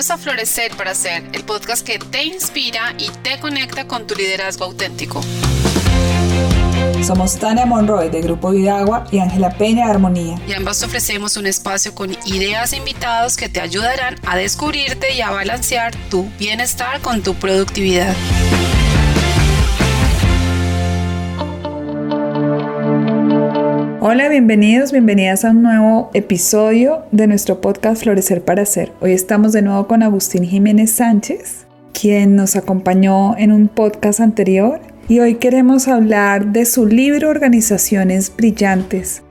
Bienvenidos a Florecer para Ser, el podcast que te inspira y te conecta con tu liderazgo auténtico. Somos Tania Monroy de Grupo Vidagua y Ángela Peña de Armonía. Y ambas ofrecemos un espacio con ideas e invitados que te ayudarán a descubrirte y a balancear tu bienestar con tu productividad. Hola, bienvenidos, bienvenidas a un nuevo episodio de nuestro podcast Florecer para Ser. Hoy estamos de nuevo con Agustín Jiménez Sánchez, quien nos acompañó en un podcast anterior y hoy queremos hablar de su libro Organizaciones Brillantes.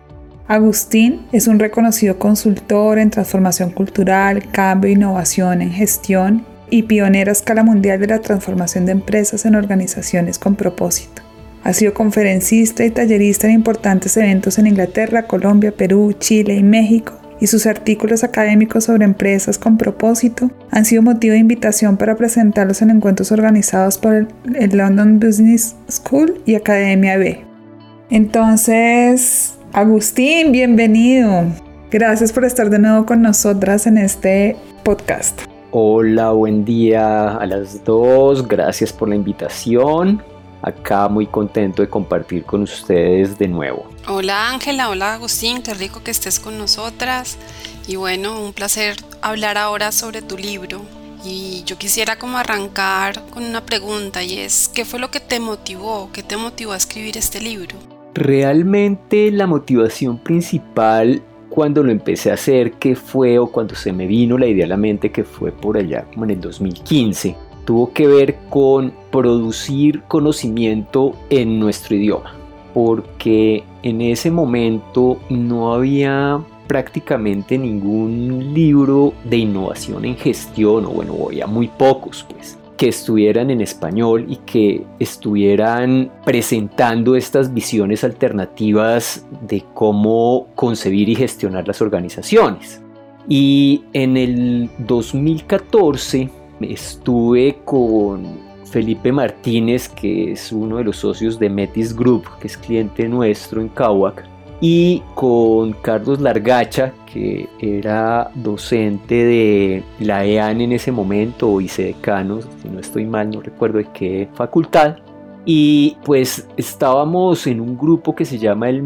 Agustín es un reconocido consultor en transformación cultural, cambio e innovación en gestión y pionero a escala mundial de la transformación de empresas en organizaciones con propósito. Ha sido conferencista y tallerista en importantes eventos en Inglaterra, Colombia, Perú, Chile y México, y sus artículos académicos sobre empresas con propósito han sido motivo de invitación para presentarlos en encuentros organizados por el London Business School y Academia B. Entonces, Agustín, bienvenido. Gracias por estar de nuevo con nosotras en este podcast. Hola, buen día a las dos. Gracias por la invitación acá muy contento de compartir con ustedes de nuevo. Hola Ángela, hola Agustín, qué rico que estés con nosotras y bueno, un placer hablar ahora sobre tu libro. Y yo quisiera como arrancar con una pregunta y es, ¿qué fue lo que te motivó? ¿Qué te motivó a escribir este libro? Realmente la motivación principal cuando lo empecé a hacer, que fue o cuando se me vino la idea a la mente, que fue por allá como en el 2015 tuvo que ver con producir conocimiento en nuestro idioma, porque en ese momento no había prácticamente ningún libro de innovación en gestión, o bueno, había muy pocos pues, que estuvieran en español y que estuvieran presentando estas visiones alternativas de cómo concebir y gestionar las organizaciones. Y en el 2014 estuve con Felipe Martínez, que es uno de los socios de Metis Group, que es cliente nuestro en Cahuac, y con Carlos Largacha, que era docente de la EAN en ese momento, o vicedecano, si no estoy mal, no recuerdo de qué facultad. Y pues estábamos en un grupo que se llama el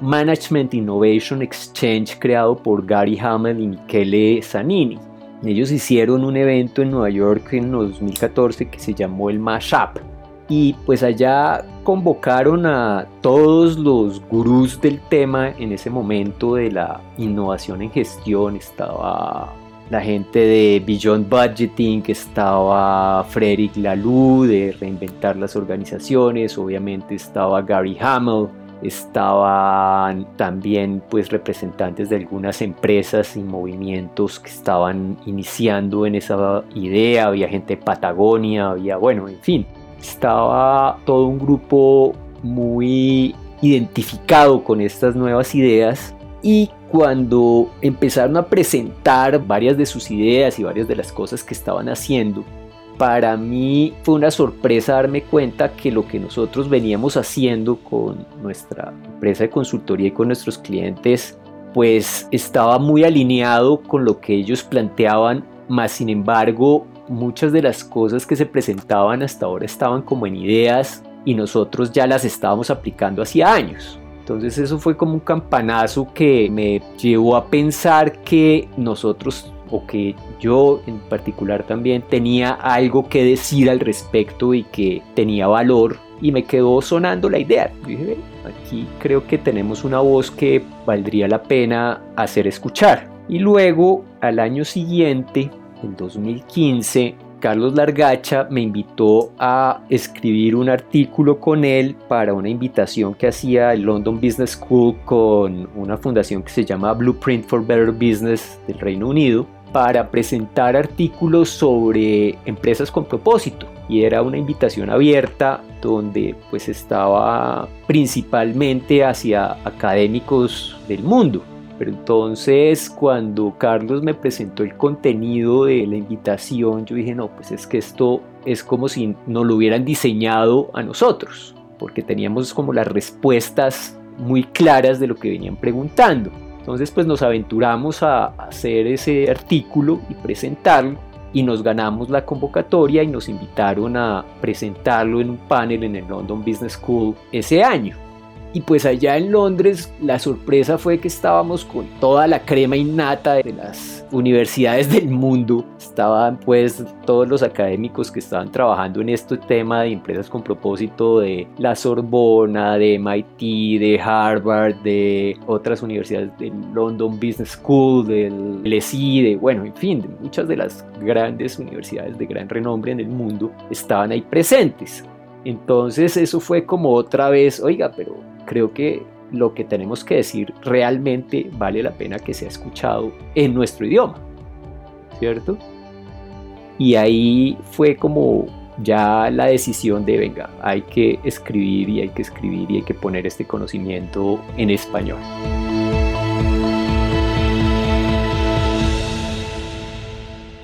Management Innovation Exchange, creado por Gary Hamel y Michele Zanini. Ellos hicieron un evento en Nueva York en 2014 que se llamó el Mashup. Y pues allá convocaron a todos los gurús del tema en ese momento de la innovación en gestión. Estaba la gente de Beyond Budgeting, estaba Frederick Laloux de Reinventar las Organizaciones, obviamente estaba Gary Hamel, estaban también pues representantes de algunas empresas y movimientos que estaban iniciando en esa idea, había gente de Patagonia, había bueno, en fin, estaba todo un grupo muy identificado con estas nuevas ideas y cuando empezaron a presentar varias de sus ideas y varias de las cosas que estaban haciendo, para mí fue una sorpresa darme cuenta que lo que nosotros veníamos haciendo con nuestra empresa de consultoría y con nuestros clientes pues estaba muy alineado con lo que ellos planteaban, más sin embargo muchas de las cosas que se presentaban hasta ahora estaban como en ideas y nosotros ya las estábamos aplicando hacía años. Entonces eso fue como un campanazo que me llevó a pensar que nosotros o que yo en particular también tenía algo que decir al respecto y que tenía valor y me quedó sonando la idea. Dije, aquí creo que tenemos una voz que valdría la pena hacer escuchar. Y luego, al año siguiente, en 2015, Carlos Largacha me invitó a escribir un artículo con él para una invitación que hacía el London Business School con una fundación que se llama Blueprint for Better Business del Reino Unido para presentar artículos sobre empresas con propósito y era una invitación abierta donde pues estaba principalmente hacia académicos del mundo. Pero entonces cuando Carlos me presentó el contenido de la invitación, yo dije, no, pues es que esto es como si nos lo hubieran diseñado a nosotros, porque teníamos como las respuestas muy claras de lo que venían preguntando. Entonces pues nos aventuramos a hacer ese artículo y presentarlo y nos ganamos la convocatoria y nos invitaron a presentarlo en un panel en el London Business School ese año. Y pues allá en Londres la sorpresa fue que estábamos con toda la crema innata de las universidades del mundo. Estaban pues todos los académicos que estaban trabajando en este tema de empresas con propósito de la Sorbona, de MIT, de Harvard, de otras universidades del London Business School, del LSI, de bueno, en fin, de muchas de las grandes universidades de gran renombre en el mundo estaban ahí presentes. Entonces eso fue como otra vez, oiga, pero creo que lo que tenemos que decir realmente vale la pena que sea escuchado en nuestro idioma, ¿cierto? Y ahí fue como ya la decisión de, venga, hay que escribir y hay que escribir y hay que poner este conocimiento en español.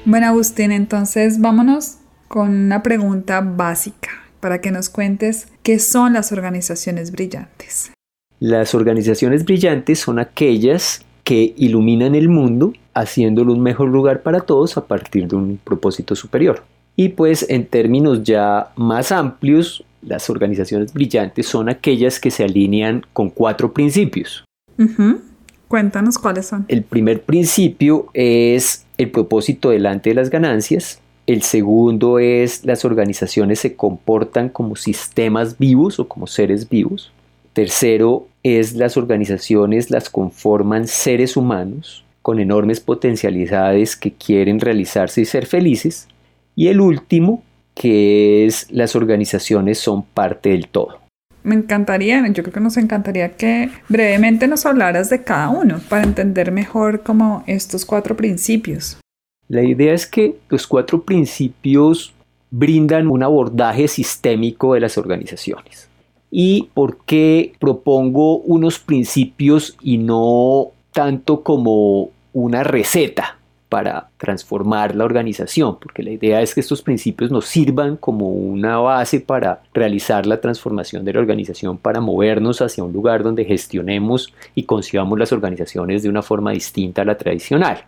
Bueno, Agustín, entonces vámonos con una pregunta básica para que nos cuentes qué son las organizaciones brillantes. Las organizaciones brillantes son aquellas que iluminan el mundo haciéndolo un mejor lugar para todos a partir de un propósito superior. Y pues en términos ya más amplios, las organizaciones brillantes son aquellas que se alinean con cuatro principios. Cuéntanos cuáles son. El primer principio es el propósito delante de las ganancias. El segundo es las organizaciones se comportan como sistemas vivos o como seres vivos. Tercero es las organizaciones las conforman seres humanos con enormes potencialidades que quieren realizarse y ser felices. Y el último, que es las organizaciones son parte del todo. Me encantaría, yo creo que nos encantaría que brevemente nos hablaras de cada uno para entender mejor como estos cuatro principios. La idea es que los cuatro principios brindan un abordaje sistémico de las organizaciones. ¿Y por qué propongo unos principios y no tanto como una receta para transformar la organización? Porque la idea es que estos principios nos sirvan como una base para realizar la transformación de la organización, para movernos hacia un lugar donde gestionemos y concibamos las organizaciones de una forma distinta a la tradicional.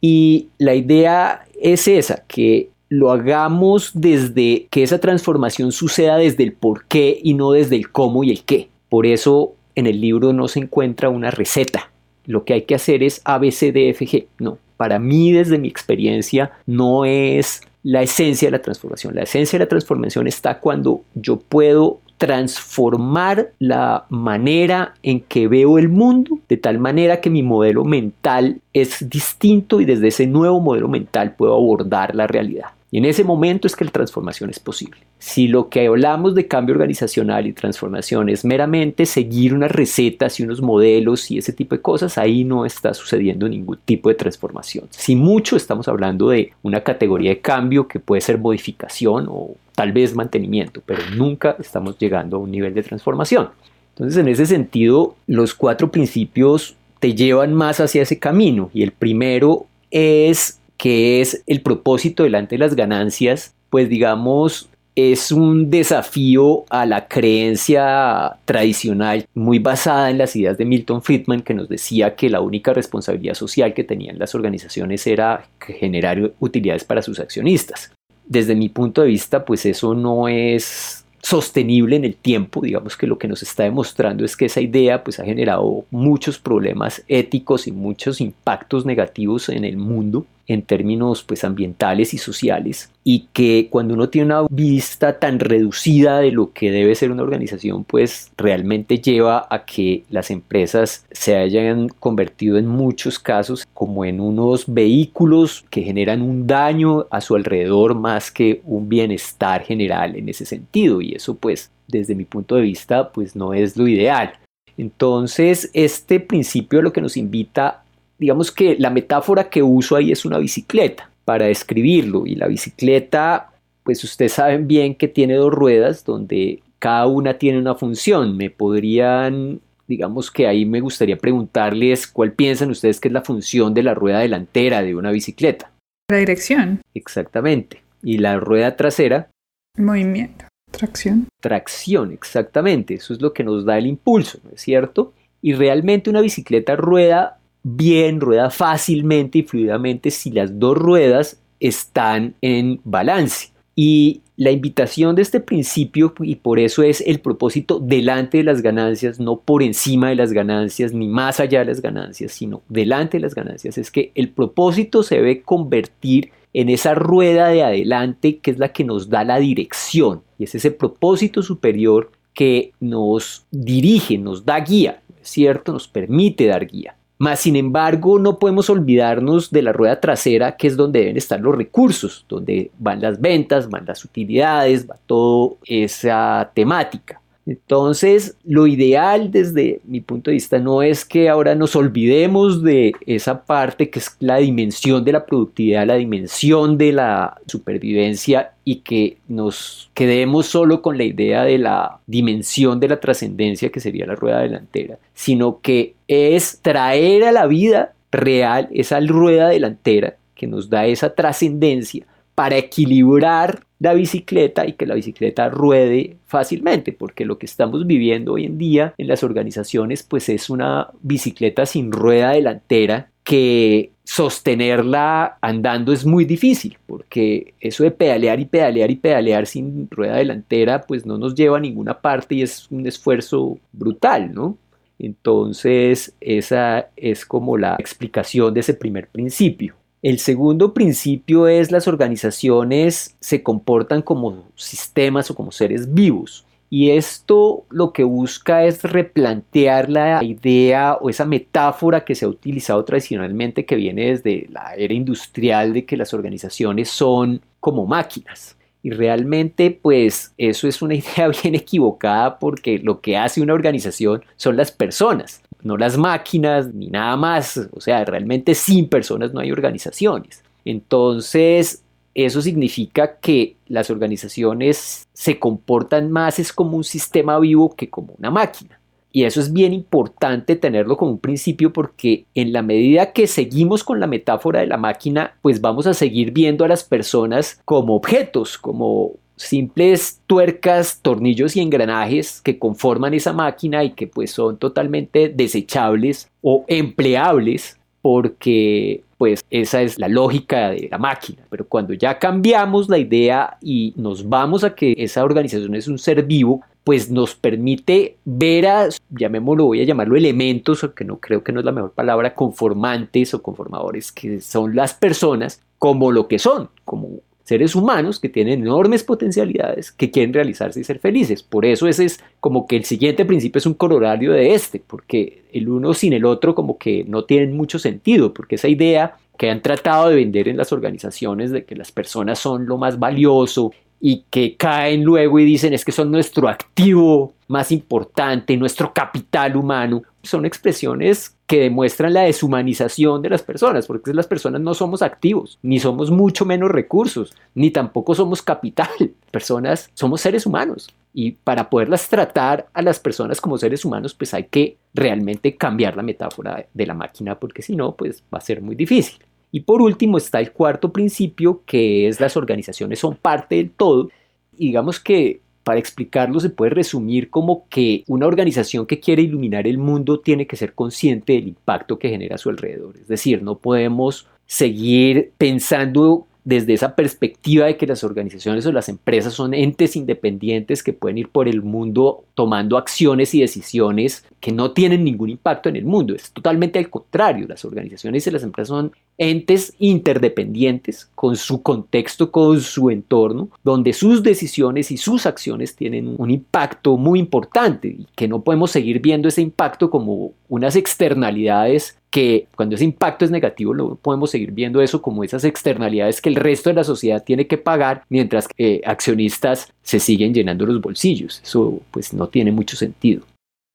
Y la idea es esa, que lo hagamos desde que esa transformación suceda desde el por qué y no desde el cómo y el qué. Por eso en el libro no se encuentra una receta. Lo que hay que hacer es ABCDFG. No, para mí desde mi experiencia no es la esencia de la transformación. La esencia de la transformación está cuando yo puedo transformar la manera en que veo el mundo de tal manera que mi modelo mental es distinto y desde ese nuevo modelo mental puedo abordar la realidad. En ese momento es que la transformación es posible. Si lo que hablamos de cambio organizacional y transformación es meramente seguir unas recetas y unos modelos y ese tipo de cosas, ahí no está sucediendo ningún tipo de transformación. Si mucho estamos hablando de una categoría de cambio que puede ser modificación o tal vez mantenimiento, pero nunca estamos llegando a un nivel de transformación. Entonces, en ese sentido, los cuatro principios te llevan más hacia ese camino y el primero es que es el propósito delante de las ganancias, pues digamos, es un desafío a la creencia tradicional muy basada en las ideas de Milton Friedman que nos decía que la única responsabilidad social que tenían las organizaciones era generar utilidades para sus accionistas. Desde mi punto de vista, pues eso no es sostenible en el tiempo, digamos que lo que nos está demostrando es que esa idea pues ha generado muchos problemas éticos y muchos impactos negativos en el mundo en términos pues ambientales y sociales y que cuando uno tiene una vista tan reducida de lo que debe ser una organización pues realmente lleva a que las empresas se hayan convertido en muchos casos como en unos vehículos que generan un daño a su alrededor más que un bienestar general en ese sentido y eso pues desde mi punto de vista pues no es lo ideal. Entonces, este principio lo que nos invita digamos que la metáfora que uso ahí es una bicicleta para describirlo y la bicicleta pues ustedes saben bien que tiene dos ruedas donde cada una tiene una función. Me podrían, digamos que ahí me gustaría preguntarles cuál piensan ustedes que es la función de la rueda delantera de una bicicleta. La dirección. Exactamente. Y la rueda trasera. Movimiento. Tracción. Tracción, exactamente. Eso es lo que nos da el impulso, ¿no es cierto? Y realmente una bicicleta rueda bien, rueda fácilmente y fluidamente si las dos ruedas están en balance. Y la invitación de este principio, y por eso es el propósito delante de las ganancias, no por encima de las ganancias, ni más allá de las ganancias, sino delante de las ganancias, es que el propósito se debe convertir en esa rueda de adelante que es la que nos da la dirección, y es ese propósito superior que nos dirige, nos da guía, ¿cierto? Nos permite dar guía. Más sin embargo, no podemos olvidarnos de la rueda trasera, que es donde deben estar los recursos, donde van las ventas, van las utilidades, va toda esa temática. Entonces, lo ideal desde mi punto de vista no es que ahora nos olvidemos de esa parte que es la dimensión de la productividad, la dimensión de la supervivencia y que nos quedemos solo con la idea de la dimensión de la trascendencia que sería la rueda delantera, sino que es traer a la vida real esa rueda delantera que nos da esa trascendencia para equilibrar la bicicleta y que la bicicleta ruede fácilmente, porque lo que estamos viviendo hoy en día en las organizaciones pues es una bicicleta sin rueda delantera que sostenerla andando es muy difícil, porque eso de pedalear y pedalear y pedalear sin rueda delantera pues no nos lleva a ninguna parte y es un esfuerzo brutal, ¿no? Entonces esa es como la explicación de ese primer principio. El segundo principio es las organizaciones se comportan como sistemas o como seres vivos. Y esto lo que busca es replantear la idea o esa metáfora que se ha utilizado tradicionalmente que viene desde la era industrial de que las organizaciones son como máquinas. Y realmente pues eso es una idea bien equivocada porque lo que hace una organización son las personas no las máquinas ni nada más. O sea, realmente sin personas no hay organizaciones. Entonces, eso significa que las organizaciones se comportan más es como un sistema vivo que como una máquina. Y eso es bien importante tenerlo como un principio porque en la medida que seguimos con la metáfora de la máquina, pues vamos a seguir viendo a las personas como objetos, como simples tuercas, tornillos y engranajes que conforman esa máquina y que pues son totalmente desechables o empleables porque pues esa es la lógica de la máquina. Pero cuando ya cambiamos la idea y nos vamos a que esa organización es un ser vivo, pues nos permite ver a, llamémoslo, voy a llamarlo elementos, aunque no creo que no es la mejor palabra, conformantes o conformadores, que son las personas como lo que son, como seres humanos que tienen enormes potencialidades, que quieren realizarse y ser felices. Por eso ese es como que el siguiente principio es un corolario de este, porque el uno sin el otro como que no tienen mucho sentido, porque esa idea que han tratado de vender en las organizaciones de que las personas son lo más valioso y que caen luego y dicen es que son nuestro activo más importante, nuestro capital humano, son expresiones que demuestran la deshumanización de las personas, porque las personas no somos activos, ni somos mucho menos recursos, ni tampoco somos capital. Personas somos seres humanos y para poderlas tratar a las personas como seres humanos, pues hay que realmente cambiar la metáfora de la máquina, porque si no, pues va a ser muy difícil. Y por último está el cuarto principio, que es las organizaciones son parte del todo. Digamos que para explicarlo se puede resumir como que una organización que quiere iluminar el mundo tiene que ser consciente del impacto que genera a su alrededor. Es decir, no podemos seguir pensando desde esa perspectiva de que las organizaciones o las empresas son entes independientes que pueden ir por el mundo tomando acciones y decisiones que no tienen ningún impacto en el mundo. Es totalmente al contrario. Las organizaciones y las empresas son entes interdependientes con su contexto, con su entorno, donde sus decisiones y sus acciones tienen un impacto muy importante y que no podemos seguir viendo ese impacto como unas externalidades que cuando ese impacto es negativo lo podemos seguir viendo eso como esas externalidades que el resto de la sociedad tiene que pagar mientras que accionistas se siguen llenando los bolsillos. Eso pues no tiene mucho sentido.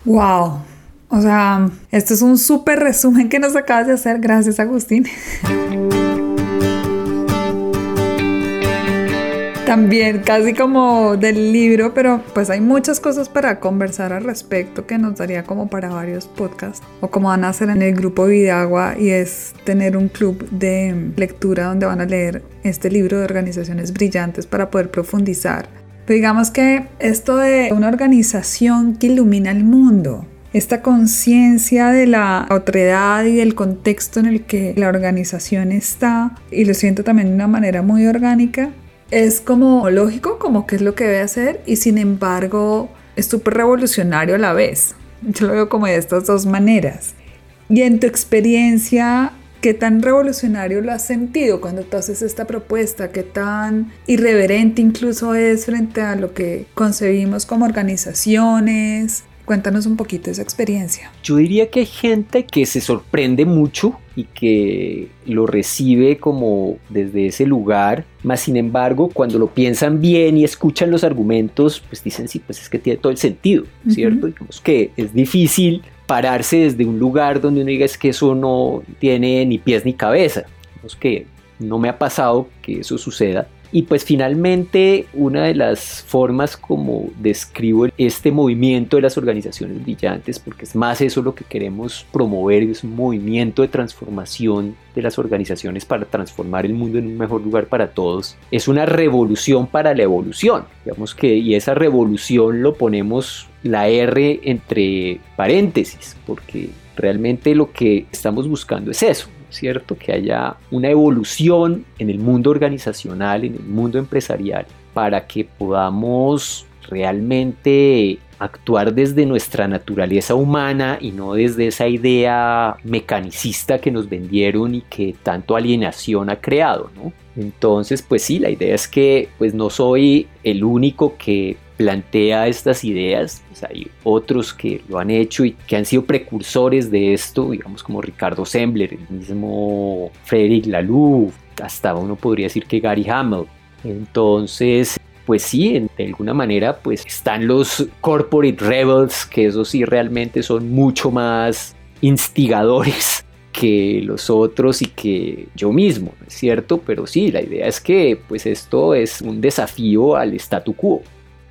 Wow. O sea, esto es un súper resumen que nos acabas de hacer. Gracias, Agustín. también casi como del libro, pero pues hay muchas cosas para conversar al respecto que nos daría como para varios podcasts o como van a hacer en el grupo Vidagua y es tener un club de lectura donde van a leer este libro de organizaciones brillantes para poder profundizar. Digamos que esto de una organización que ilumina el mundo, esta conciencia de la otredad y del contexto en el que la organización está, y lo siento también de una manera muy orgánica, es como lógico, como que es lo que debe hacer, y sin embargo es súper revolucionario a la vez. Yo lo veo como de estas dos maneras. Y en tu experiencia, ¿qué tan revolucionario lo has sentido cuando tú haces esta propuesta? ¿Qué tan irreverente incluso es frente a lo que concebimos como organizaciones? Cuéntanos un poquito esa experiencia. Yo diría que hay gente que se sorprende mucho y que lo recibe como desde ese lugar, más sin embargo, cuando lo piensan bien y escuchan los argumentos, pues dicen, sí, pues es que tiene todo el sentido, ¿cierto? Digamos que es difícil pararse desde un lugar donde uno diga es que eso no tiene ni pies ni cabeza. Digamos que no me ha pasado que eso suceda, y pues finalmente una de las formas como describo este movimiento de las organizaciones brillantes, porque es más eso lo que queremos promover, es un movimiento de transformación de las organizaciones para transformar el mundo en un mejor lugar para todos, es una revolución para la evolución. Digamos que, y esa revolución lo ponemos la R entre paréntesis, porque realmente lo que estamos buscando es eso, ¿cierto? Que haya una evolución en el mundo organizacional, en el mundo empresarial, para que podamos realmente actuar desde nuestra naturaleza humana y no desde esa idea mecanicista que nos vendieron y que tanto alienación ha creado, ¿no? Entonces, pues sí, la idea es que pues no soy el único que plantea estas ideas, pues hay otros que lo han hecho y que han sido precursores de esto, digamos como Ricardo Sembler, el mismo Frederick Laloux, hasta uno podría decir que Gary Hamel. Entonces, pues sí, de alguna manera, pues están los corporate rebels, que eso sí realmente son mucho más instigadores que los otros y que yo mismo, ¿no es cierto? Pero sí, la idea es que pues esto es un desafío al statu quo.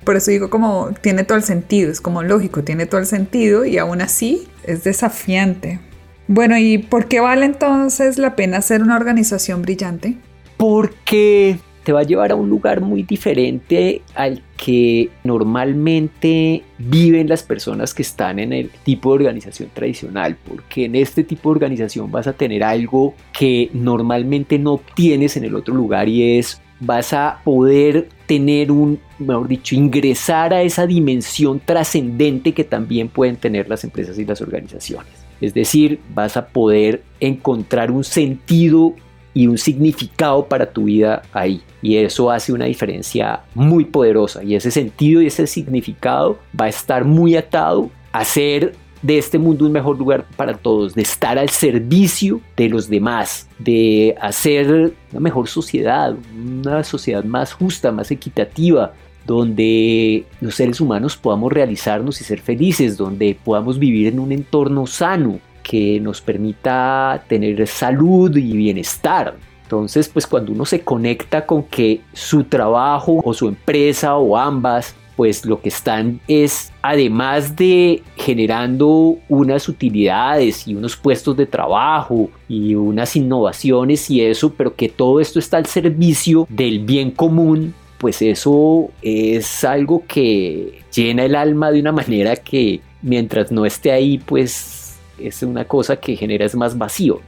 Por eso digo como tiene todo el sentido, es como lógico, tiene todo el sentido y aún así es desafiante. Bueno, ¿y por qué vale entonces la pena ser una organización brillante? Porque te va a llevar a un lugar muy diferente al que normalmente viven las personas que están en el tipo de organización tradicional, porque en este tipo de organización vas a tener algo que normalmente no obtienes en el otro lugar y es vas a poder tener un, mejor dicho, ingresar a esa dimensión trascendente que también pueden tener las empresas y las organizaciones. Es decir, vas a poder encontrar un sentido y un significado para tu vida ahí. Y eso hace una diferencia muy poderosa. Y ese sentido y ese significado va a estar muy atado a ser de este mundo un mejor lugar para todos, de estar al servicio de los demás, de hacer una mejor sociedad, una sociedad más justa, más equitativa, donde los seres humanos podamos realizarnos y ser felices, donde podamos vivir en un entorno sano que nos permita tener salud y bienestar. Entonces, pues cuando uno se conecta con que su trabajo o su empresa o ambas pues lo que están es, además de generando unas utilidades y unos puestos de trabajo y unas innovaciones y eso, pero que todo esto está al servicio del bien común, pues eso es algo que llena el alma de una manera que mientras no esté ahí, pues es una cosa que genera es más vacío.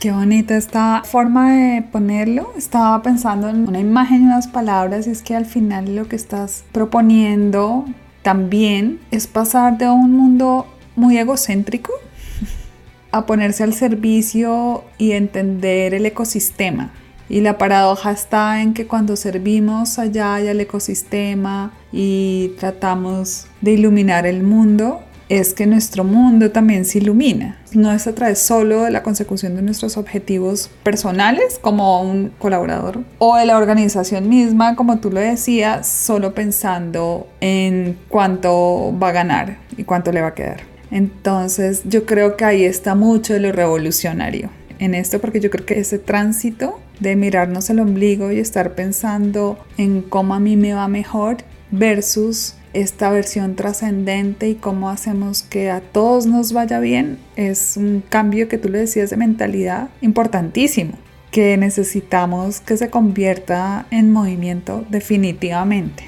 Qué bonita esta forma de ponerlo. Estaba pensando en una imagen y unas palabras y es que al final lo que estás proponiendo también es pasar de un mundo muy egocéntrico a ponerse al servicio y entender el ecosistema. Y la paradoja está en que cuando servimos allá y al ecosistema y tratamos de iluminar el mundo, es que nuestro mundo también se ilumina. No es a través solo de la consecución de nuestros objetivos personales como un colaborador o de la organización misma, como tú lo decías, solo pensando en cuánto va a ganar y cuánto le va a quedar. Entonces yo creo que ahí está mucho de lo revolucionario en esto porque yo creo que ese tránsito de mirarnos el ombligo y estar pensando en cómo a mí me va mejor versus esta versión trascendente y cómo hacemos que a todos nos vaya bien es un cambio que tú le decías de mentalidad importantísimo que necesitamos que se convierta en movimiento definitivamente.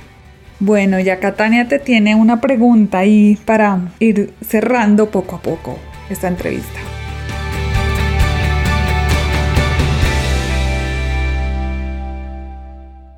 Bueno, ya Catania te tiene una pregunta ahí para ir cerrando poco a poco esta entrevista.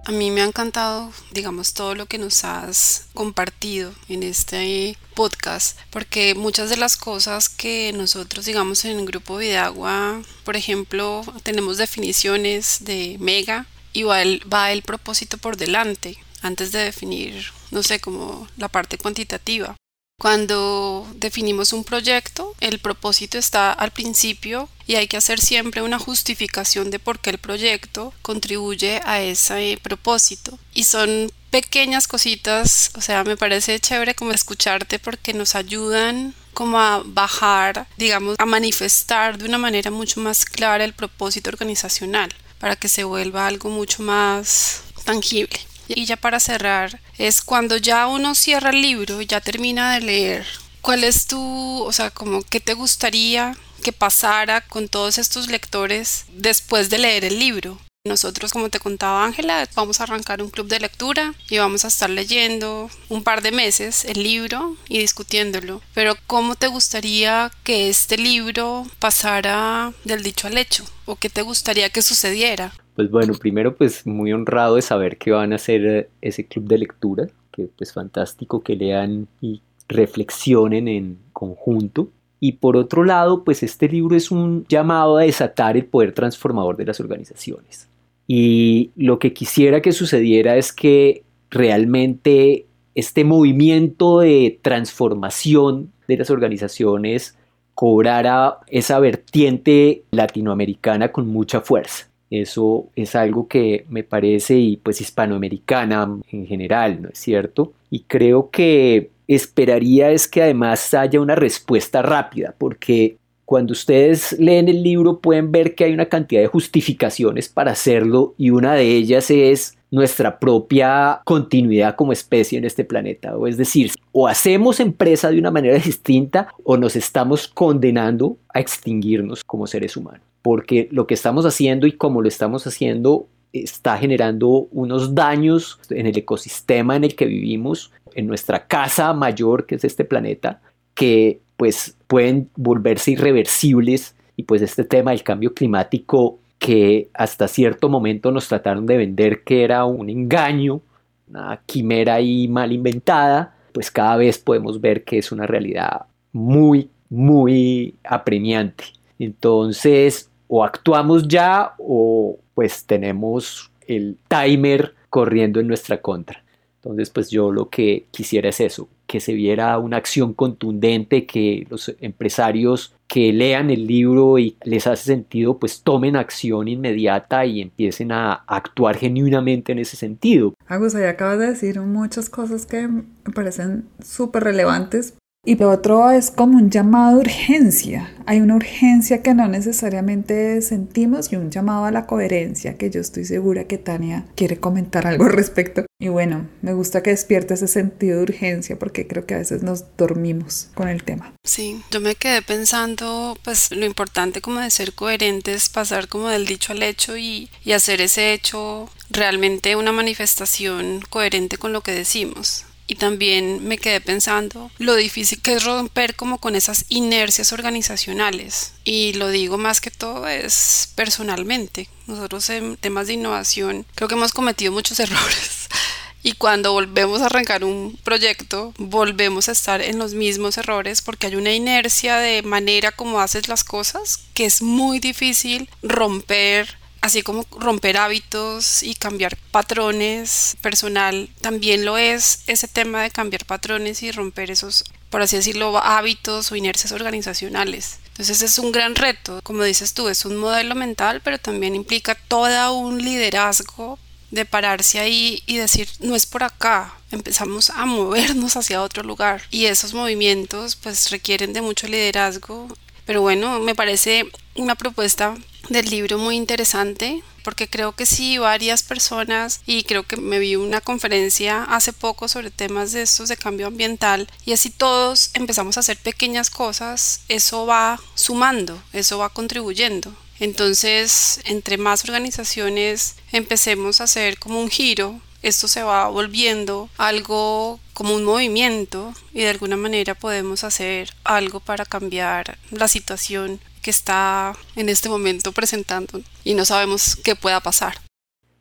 A mí me ha encantado, digamos, todo lo que nos has compartido en este podcast, porque muchas de las cosas que nosotros, digamos, en el grupo Vidagua, por ejemplo, tenemos definiciones de mega, igual va el propósito por delante, antes de definir, no sé, como la parte cuantitativa. Cuando definimos un proyecto, el propósito está al principio y hay que hacer siempre una justificación de por qué el proyecto contribuye a ese propósito. Y son pequeñas cositas, o sea, me parece chévere como escucharte porque nos ayudan como a bajar, digamos, a manifestar de una manera mucho más clara el propósito organizacional para que se vuelva algo mucho más tangible. Y ya para cerrar, es cuando ya uno cierra el libro ya termina de leer, ¿cuál es tu, o sea, como qué te gustaría que pasara con todos estos lectores después de leer el libro? Nosotros, como te contaba Ángela, vamos a arrancar un club de lectura y vamos a estar leyendo un par de meses el libro y discutiéndolo. Pero ¿cómo te gustaría que este libro pasara del dicho al hecho? ¿O qué te gustaría que sucediera? Pues bueno, primero pues muy honrado de saber que van a hacer eh, ese club de lectura, que pues fantástico que lean y reflexionen en conjunto. Y por otro lado, pues este libro es un llamado a desatar el poder transformador de las organizaciones. Y lo que quisiera que sucediera es que realmente este movimiento de transformación de las organizaciones cobrara esa vertiente latinoamericana con mucha fuerza. Eso es algo que me parece y pues hispanoamericana en general, ¿no es cierto? Y creo que esperaría es que además haya una respuesta rápida, porque cuando ustedes leen el libro pueden ver que hay una cantidad de justificaciones para hacerlo y una de ellas es nuestra propia continuidad como especie en este planeta. O es decir, o hacemos empresa de una manera distinta o nos estamos condenando a extinguirnos como seres humanos porque lo que estamos haciendo y cómo lo estamos haciendo está generando unos daños en el ecosistema en el que vivimos, en nuestra casa mayor que es este planeta, que pues pueden volverse irreversibles y pues este tema del cambio climático que hasta cierto momento nos trataron de vender que era un engaño, una quimera ahí mal inventada, pues cada vez podemos ver que es una realidad muy, muy apremiante. Entonces, o actuamos ya o pues tenemos el timer corriendo en nuestra contra. Entonces, pues yo lo que quisiera es eso, que se viera una acción contundente, que los empresarios que lean el libro y les hace sentido, pues tomen acción inmediata y empiecen a actuar genuinamente en ese sentido. Agus, ahí acabas de decir muchas cosas que me parecen súper relevantes y lo otro es como un llamado de urgencia. Hay una urgencia que no necesariamente sentimos y un llamado a la coherencia que yo estoy segura que Tania quiere comentar algo al respecto. Y bueno, me gusta que despierte ese sentido de urgencia porque creo que a veces nos dormimos con el tema. Sí, yo me quedé pensando pues lo importante como de ser coherentes, pasar como del dicho al hecho y hacer ese hecho realmente una manifestación coherente con lo que decimos y también me quedé pensando lo difícil que es romper como con esas inercias organizacionales. Y lo digo más que todo es personalmente. Nosotros en temas de innovación creo que hemos cometido muchos errores. Y cuando volvemos a arrancar un proyecto volvemos a estar en los mismos errores porque hay una inercia de manera como haces las cosas que es muy difícil romper así como romper hábitos y cambiar patrones personal, también lo es ese tema de cambiar patrones y romper esos, por así decirlo, hábitos o inercias organizacionales. Entonces es un gran reto, como dices tú, es un modelo mental, pero también implica todo un liderazgo de pararse ahí y decir, no es por acá, empezamos a movernos hacia otro lugar. Y esos movimientos pues requieren de mucho liderazgo. Pero bueno, me parece una propuesta del libro muy interesante porque creo que sí varias personas y creo que me vi una conferencia hace poco sobre temas de estos de cambio ambiental y así todos empezamos a hacer pequeñas cosas, eso va sumando, eso va contribuyendo. Entonces, entre más organizaciones empecemos a hacer como un giro esto se va volviendo algo como un movimiento y de alguna manera podemos hacer algo para cambiar la situación que está en este momento presentando y no sabemos qué pueda pasar.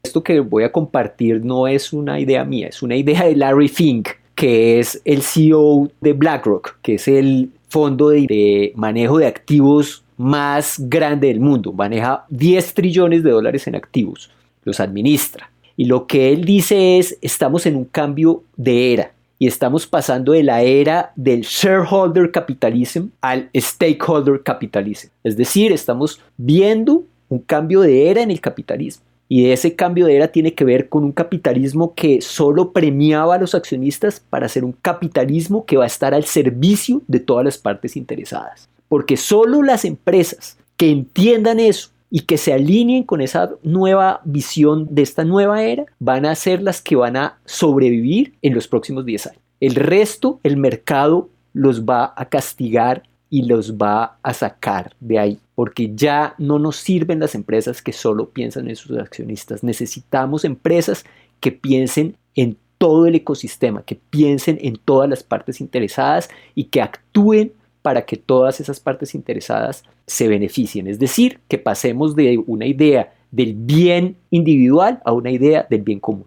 Esto que voy a compartir no es una idea mía, es una idea de Larry Fink, que es el CEO de BlackRock, que es el fondo de, manejo de activos más grande del mundo. Maneja 10 trillones de dólares en activos, los administra. Y lo que él dice es, estamos en un cambio de era y estamos pasando de la era del shareholder capitalism al stakeholder capitalism. Es decir, estamos viendo un cambio de era en el capitalismo. Y ese cambio de era tiene que ver con un capitalismo que solo premiaba a los accionistas para ser un capitalismo que va a estar al servicio de todas las partes interesadas. Porque solo las empresas que entiendan eso y que se alineen con esa nueva visión de esta nueva era van a ser las que van a sobrevivir en los próximos 10 años. El resto, el mercado los va a castigar y los va a sacar de ahí, porque ya no nos sirven las empresas que solo piensan en sus accionistas. Necesitamos empresas que piensen en todo el ecosistema, que piensen en todas las partes interesadas y que actúen para que todas esas partes interesadas se beneficien. Es decir, que pasemos de una idea del bien individual a una idea del bien común.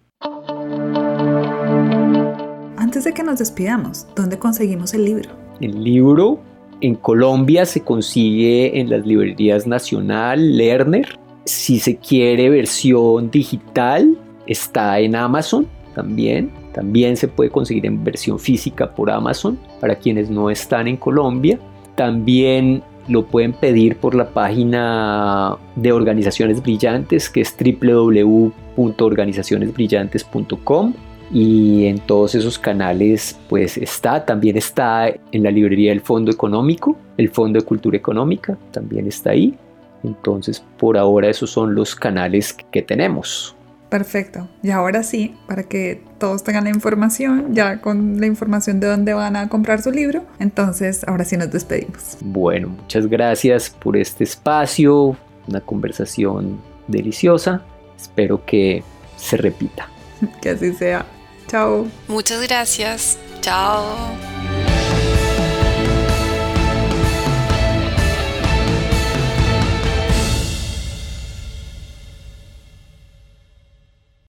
Antes de que nos despidamos, ¿dónde conseguimos el libro? El libro en Colombia se consigue en las librerías Nacional, Lerner. Si se quiere versión digital, está en Amazon también. También se puede conseguir en versión física por Amazon para quienes no están en Colombia. También lo pueden pedir por la página de Organizaciones Brillantes que es www.organizacionesbrillantes.com y en todos esos canales pues está, también está en la librería del Fondo Económico, el Fondo de Cultura Económica también está ahí. Entonces por ahora esos son los canales que tenemos. Perfecto. Y ahora sí, para que todos tengan la información, ya con la información de dónde van a comprar su libro, entonces ahora sí nos despedimos. Bueno, muchas gracias por este espacio, una conversación deliciosa. Espero que se repita. Que así sea. Chao. Muchas gracias. Chao.